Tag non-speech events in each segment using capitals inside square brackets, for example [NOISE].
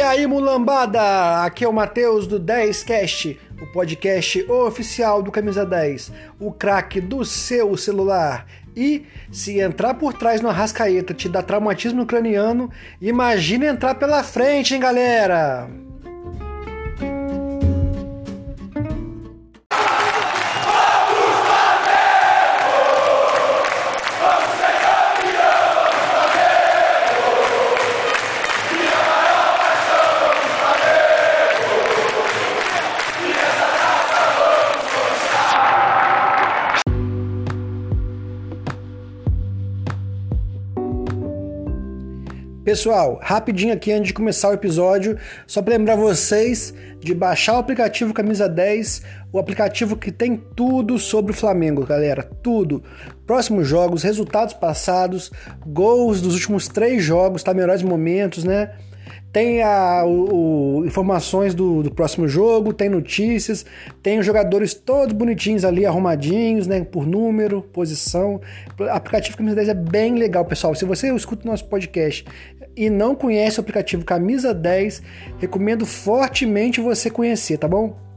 E aí, mulambada! Aqui é o Matheus do 10Cast, o podcast oficial do Camisa 10, o craque do seu celular. E se entrar por trás no Arrascaeta te dá traumatismo craniano, imagina entrar pela frente, hein, galera? Pessoal, rapidinho aqui antes de começar o episódio, só para lembrar vocês de baixar o aplicativo Camisa 10, o aplicativo que tem tudo sobre o Flamengo, galera, tudo. Próximos jogos, resultados passados, gols dos últimos três jogos, tá? Melhores momentos, né? Tem a, o, o, informações do, do, próximo jogo, tem notícias, tem os jogadores todos bonitinhos ali, arrumadinhos, né? Por número, posição. O aplicativo Camisa 10 é bem legal, pessoal. Se você escuta o nosso podcast e não conhece o aplicativo Camisa 10, recomendo fortemente você conhecer, tá bom?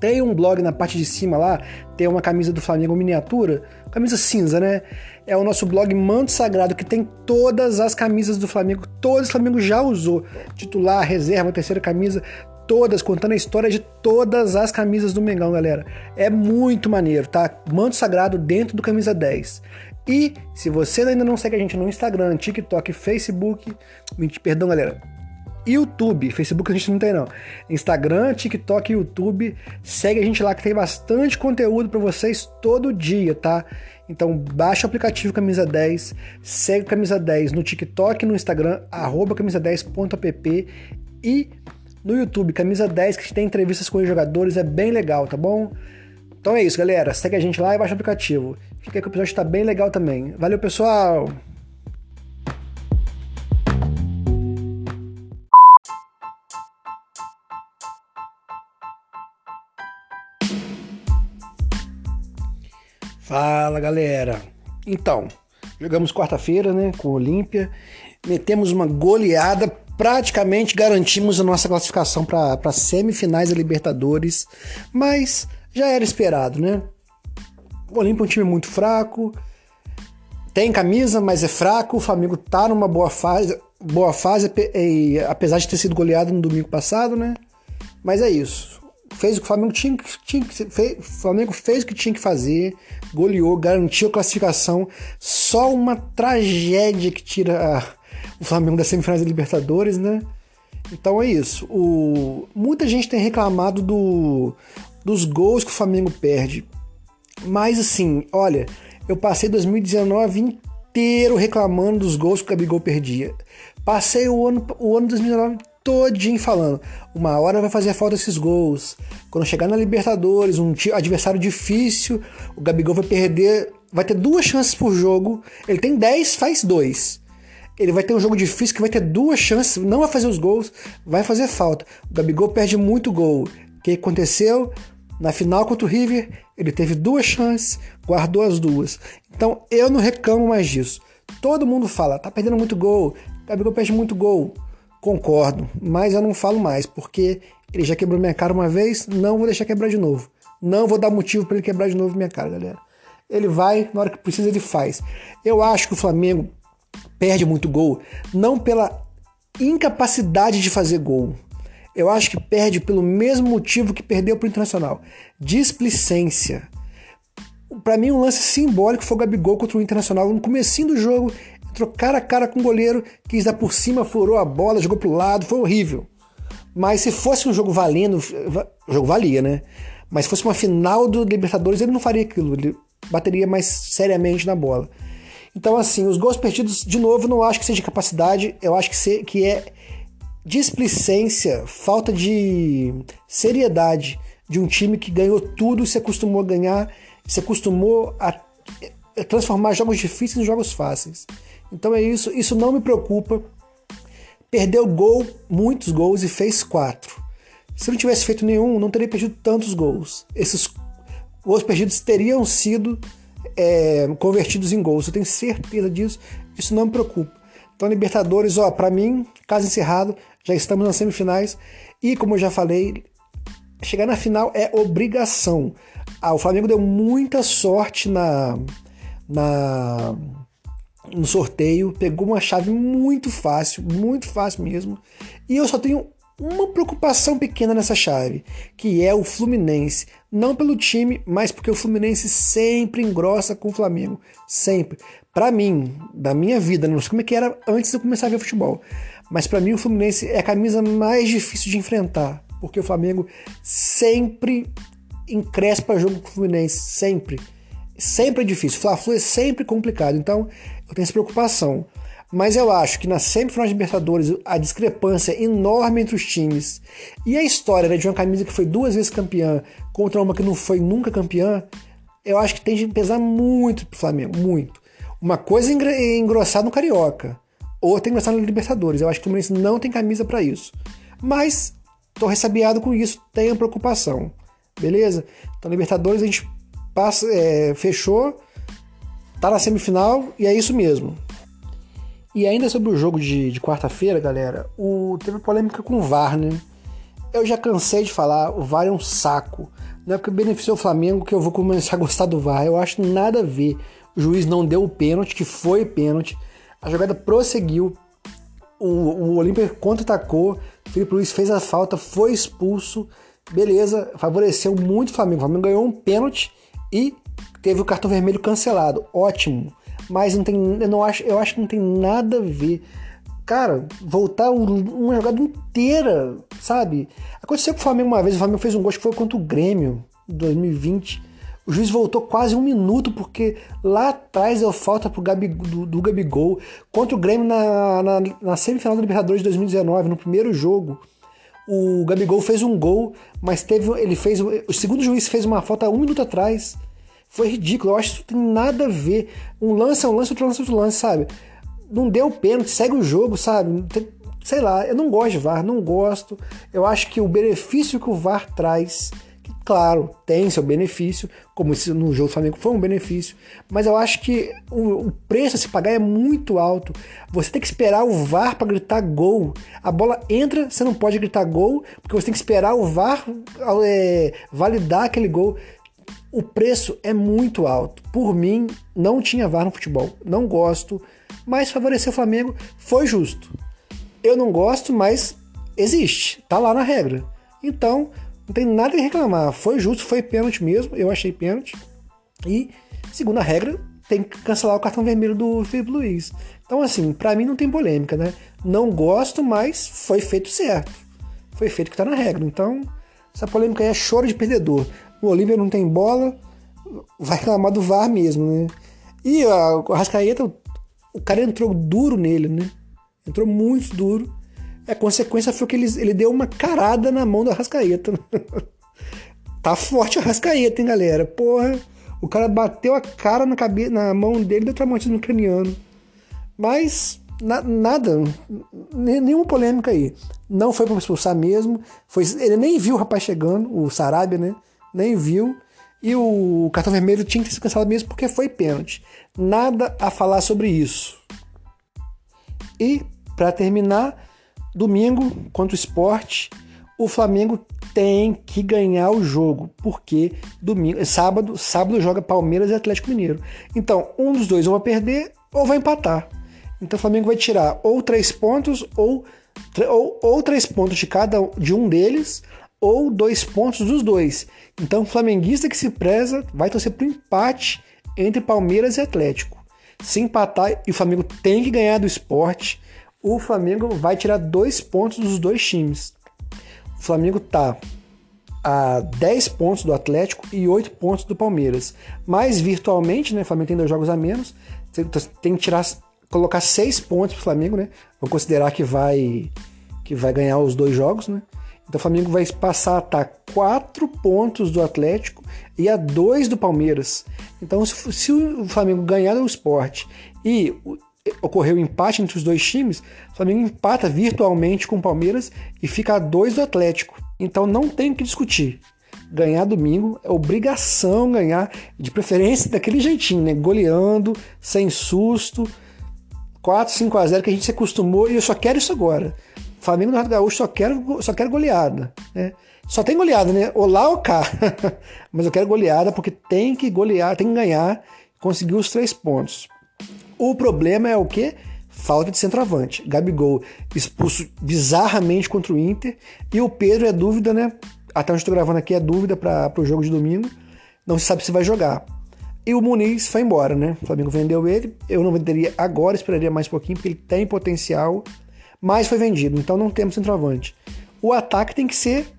Tem um blog na parte de cima lá, tem uma camisa do Flamengo miniatura, camisa cinza, né? É o nosso blog Manto Sagrado, que tem todas as camisas do Flamengo, todas o Flamengo já usou. Titular, reserva, terceira camisa, todas, contando a história de todas as camisas do Mengão, galera. É muito maneiro, tá? Manto Sagrado dentro do Camisa 10. E se você ainda não segue a gente no Instagram, TikTok, Facebook, perdão, galera, YouTube, Facebook a gente não tem não. Instagram, TikTok, YouTube, segue a gente lá que tem bastante conteúdo para vocês todo dia, tá? Então baixa o aplicativo Camisa 10, segue Camisa 10 no TikTok, no Instagram, arroba camisa10.app e no YouTube, Camisa 10, que tem entrevistas com os jogadores, é bem legal, tá bom? Então é isso, galera. Segue a gente lá e baixa o aplicativo. Fica que o episódio tá bem legal também. Valeu, pessoal! Fala galera! Então, jogamos quarta-feira né, com o Olímpia, metemos uma goleada, praticamente garantimos a nossa classificação para semifinais da Libertadores, mas já era esperado, né? O Olímpia é um time muito fraco, tem camisa, mas é fraco. O Flamengo tá numa boa fase, boa fase, apesar de ter sido goleado no domingo passado, né? Mas é isso fez o que o Flamengo tinha, tinha fez, Flamengo fez o que tinha que fazer, goleou, garantiu a classificação. Só uma tragédia que tira o Flamengo das semifinais da Libertadores, né? Então é isso. O, muita gente tem reclamado do, dos gols que o Flamengo perde. Mas assim, olha, eu passei 2019 inteiro reclamando dos gols que o Gabigol perdia. Passei o ano, o ano 2019 todinho falando. Uma hora vai fazer falta esses gols. Quando chegar na Libertadores, um adversário difícil, o Gabigol vai perder, vai ter duas chances por jogo. Ele tem 10, faz dois. Ele vai ter um jogo difícil que vai ter duas chances, não vai fazer os gols, vai fazer falta. O Gabigol perde muito gol. O que aconteceu? Na final contra o River, ele teve duas chances, guardou as duas. Então eu não reclamo mais disso. Todo mundo fala, tá perdendo muito gol, Gabigol perde muito gol. Concordo, mas eu não falo mais, porque ele já quebrou minha cara uma vez, não vou deixar quebrar de novo. Não vou dar motivo para ele quebrar de novo minha cara, galera. Ele vai, na hora que precisa, ele faz. Eu acho que o Flamengo perde muito gol, não pela incapacidade de fazer gol. Eu acho que perde pelo mesmo motivo que perdeu para o Internacional: displicência. Para mim, um lance simbólico foi o Gabigol contra o Internacional. No comecinho do jogo, entrou cara a cara com o goleiro, quis dar por cima, furou a bola, jogou pro lado, foi horrível. Mas se fosse um jogo valendo, o jogo valia, né? Mas se fosse uma final do Libertadores, ele não faria aquilo, ele bateria mais seriamente na bola. Então, assim, os gols perdidos, de novo, não acho que seja capacidade, eu acho que, se, que é displicência, falta de seriedade de um time que ganhou tudo, se acostumou a ganhar, se acostumou a transformar jogos difíceis em jogos fáceis. Então é isso, isso não me preocupa. Perdeu gol, muitos gols e fez quatro. Se não tivesse feito nenhum, não teria perdido tantos gols. Esses gols perdidos teriam sido é, convertidos em gols. Eu tenho certeza disso. Isso não me preocupa. Então, Libertadores, ó, para mim, caso encerrado, já estamos nas semifinais e, como eu já falei, chegar na final é obrigação. Ah, o Flamengo deu muita sorte na, na no sorteio, pegou uma chave muito fácil, muito fácil mesmo. E eu só tenho uma preocupação pequena nessa chave, que é o Fluminense. Não pelo time, mas porque o Fluminense sempre engrossa com o Flamengo. Sempre. Para mim, da minha vida, não sei como é que era antes de eu começar a ver futebol, mas para mim o Fluminense é a camisa mais difícil de enfrentar, porque o Flamengo sempre encrespa jogo com o Fluminense, sempre. Sempre é difícil. Fla-Flu é sempre complicado. Então, eu tenho essa preocupação. Mas eu acho que na semifinal de Libertadores a discrepância enorme entre os times e a história né, de uma camisa que foi duas vezes campeã contra uma que não foi nunca campeã, eu acho que tem de pesar muito pro Flamengo, muito. Uma coisa é engrossar no Carioca, outra é engrossar no Libertadores. Eu acho que o Fluminense não tem camisa para isso. Mas tô ressabiado com isso, tenho preocupação. Beleza? Então Libertadores a gente passa, é, fechou, tá na semifinal e é isso mesmo. E ainda sobre o jogo de, de quarta-feira, galera, o, teve polêmica com o VAR, né? Eu já cansei de falar, o VAR é um saco. Não é porque beneficiou o Flamengo que eu vou começar a gostar do VAR. Eu acho nada a ver. O juiz não deu o pênalti, que foi pênalti. A jogada prosseguiu. O, o Olímpia contra-atacou. Felipe Luiz fez a falta, foi expulso. Beleza, favoreceu muito o Flamengo. O Flamengo ganhou um pênalti e teve o cartão vermelho cancelado. Ótimo mas não tem, eu, não acho, eu acho que não tem nada a ver. Cara, voltar uma jogada inteira, sabe? Aconteceu com o Flamengo uma vez, o Flamengo fez um gol que foi contra o Grêmio, em 2020. O juiz voltou quase um minuto, porque lá atrás deu falta pro do, do Gabigol. Contra o Grêmio na, na, na semifinal da Libertadores de 2019, no primeiro jogo. O Gabigol fez um gol, mas teve. Ele fez. O segundo juiz fez uma falta um minuto atrás. Foi ridículo. Eu acho que isso tem nada a ver. Um lance é um lance, outro lance é outro lance, sabe? Não deu pênalti, segue o jogo, sabe? Sei lá, eu não gosto de VAR, não gosto. Eu acho que o benefício que o VAR traz, que, claro, tem seu benefício, como no jogo do Flamengo foi um benefício, mas eu acho que o, o preço a se pagar é muito alto. Você tem que esperar o VAR para gritar gol. A bola entra, você não pode gritar gol, porque você tem que esperar o VAR é, validar aquele gol. O preço é muito alto. Por mim, não tinha VAR no futebol. Não gosto, mas favorecer o Flamengo foi justo. Eu não gosto, mas existe. Tá lá na regra. Então, não tem nada a reclamar. Foi justo, foi pênalti mesmo. Eu achei pênalti. E, segundo a regra, tem que cancelar o cartão vermelho do Felipe Luiz. Então, assim, para mim não tem polêmica, né? Não gosto, mas foi feito certo. Foi feito que tá na regra. Então, essa polêmica aí é choro de perdedor o Olímpia não tem bola, vai reclamar do VAR mesmo, né? E a, Rascaeta, o cara entrou duro nele, né? Entrou muito duro. A consequência foi que ele, ele deu uma carada na mão do Arrascaeta. [LAUGHS] tá forte o Arrascaeta, hein, galera? Porra, o cara bateu a cara na, cabeça, na mão dele deu traumatismo craniano. Mas na, nada, nenhuma polêmica aí. Não foi para expulsar mesmo. Foi, ele nem viu o rapaz chegando, o Sarabia, né? Nem viu. E o cartão vermelho tinha que ser cancelado mesmo porque foi pênalti. Nada a falar sobre isso. E, para terminar, domingo contra o esporte, o Flamengo tem que ganhar o jogo, porque domingo, sábado, sábado joga Palmeiras e Atlético Mineiro. Então, um dos dois ou vai perder ou vai empatar. Então o Flamengo vai tirar ou três pontos ou, ou, ou três pontos de cada de um deles ou dois pontos dos dois. Então, o flamenguista que se preza vai torcer para o empate entre Palmeiras e Atlético. Se empatar e o Flamengo tem que ganhar do esporte, o Flamengo vai tirar dois pontos dos dois times. O Flamengo tá a 10 pontos do Atlético e 8 pontos do Palmeiras. Mas virtualmente, né? O Flamengo tem dois jogos a menos. Tem que tirar, colocar 6 pontos pro Flamengo, né? Vamos considerar que vai que vai ganhar os dois jogos, né? Então o Flamengo vai passar a estar 4 pontos do Atlético e a 2 do Palmeiras. Então, se, o Flamengo ganhar o esporte e ocorrer o um empate entre os dois times, o Flamengo empata virtualmente com o Palmeiras e fica a 2 do Atlético. Então não tem o que discutir. Ganhar domingo é obrigação ganhar, de preferência [LAUGHS] daquele jeitinho, né? Goleando, sem susto. 4, 5 a 0 que a gente se acostumou e eu só quero isso agora. Flamengo no Renato Gaúcho só quero, só quero goleada. Né? Só tem goleada, né? Olá ou cá. [LAUGHS] Mas eu quero goleada porque tem que golear, tem que ganhar, conseguir os três pontos. O problema é o quê? Falta de centroavante. Gabigol expulso bizarramente contra o Inter. E o Pedro é dúvida, né? Até onde estou gravando aqui é dúvida para o jogo de domingo. Não se sabe se vai jogar. E o Muniz foi embora, né? O Flamengo vendeu ele. Eu não venderia agora, esperaria mais um pouquinho, porque ele tem potencial. Mas foi vendido, então não temos centroavante. O ataque tem que ser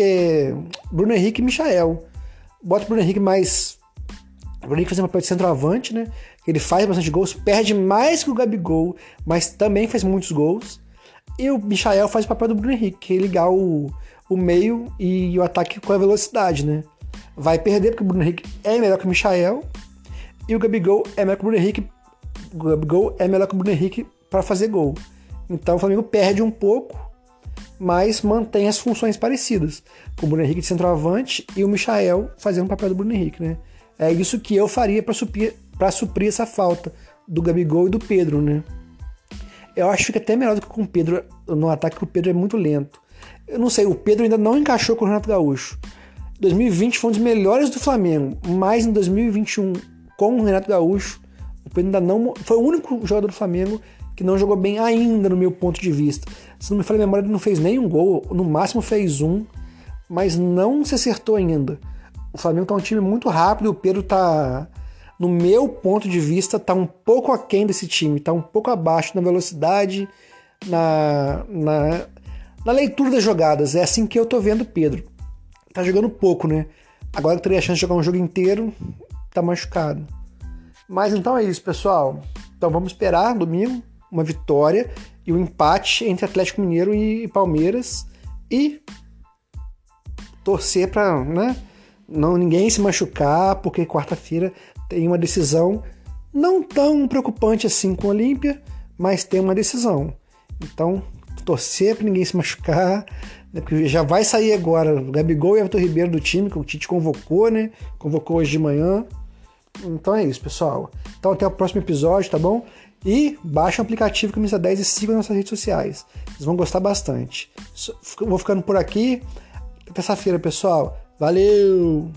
é, Bruno Henrique e Michael. Bota o Bruno Henrique mais. O Bruno Henrique fazendo papel de centroavante, né? Ele faz bastante gols, perde mais que o Gabigol, mas também faz muitos gols. E o Michael faz o papel do Bruno Henrique, que é ligar o, o meio e o ataque com a velocidade, né? Vai perder porque o Bruno Henrique é melhor que o Michael e o Gabigol é melhor que o Bruno Henrique. O Gabigol é melhor que o Bruno Henrique para fazer gol. Então o Flamengo perde um pouco, mas mantém as funções parecidas, com o Bruno Henrique de centroavante e o Michael fazendo o papel do Bruno Henrique, né? É isso que eu faria para suprir, suprir essa falta do Gabigol e do Pedro, né? Eu acho que fica até melhor do que com o Pedro no ataque, o Pedro é muito lento. Eu não sei, o Pedro ainda não encaixou com o Renato Gaúcho. 2020 foi um dos melhores do Flamengo, mas em 2021, com o Renato Gaúcho, o Pedro ainda não. Foi o único jogador do Flamengo que não jogou bem ainda, no meu ponto de vista. Se não me falha a memória, ele não fez nenhum gol, no máximo fez um, mas não se acertou ainda. O Flamengo tá um time muito rápido, o Pedro tá, no meu ponto de vista, tá um pouco aquém desse time, tá um pouco abaixo na velocidade, na, na, na leitura das jogadas. É assim que eu tô vendo o Pedro. Tá jogando pouco, né? Agora que teria a chance de jogar um jogo inteiro, tá machucado. Mas então é isso, pessoal. Então vamos esperar domingo uma vitória e um empate entre Atlético Mineiro e Palmeiras e torcer para né, não ninguém se machucar, porque quarta-feira tem uma decisão não tão preocupante assim com o Olímpia, mas tem uma decisão. Então, torcer para ninguém se machucar, né, porque já vai sair agora o Gabigol e o Everton Ribeiro do time, que o Tite convocou, né? Convocou hoje de manhã. Então é isso, pessoal. Então até o próximo episódio, tá bom? E baixe o aplicativo Camisa 10 e siga nossas redes sociais. Vocês vão gostar bastante. Vou ficando por aqui. Terça-feira, pessoal. Valeu!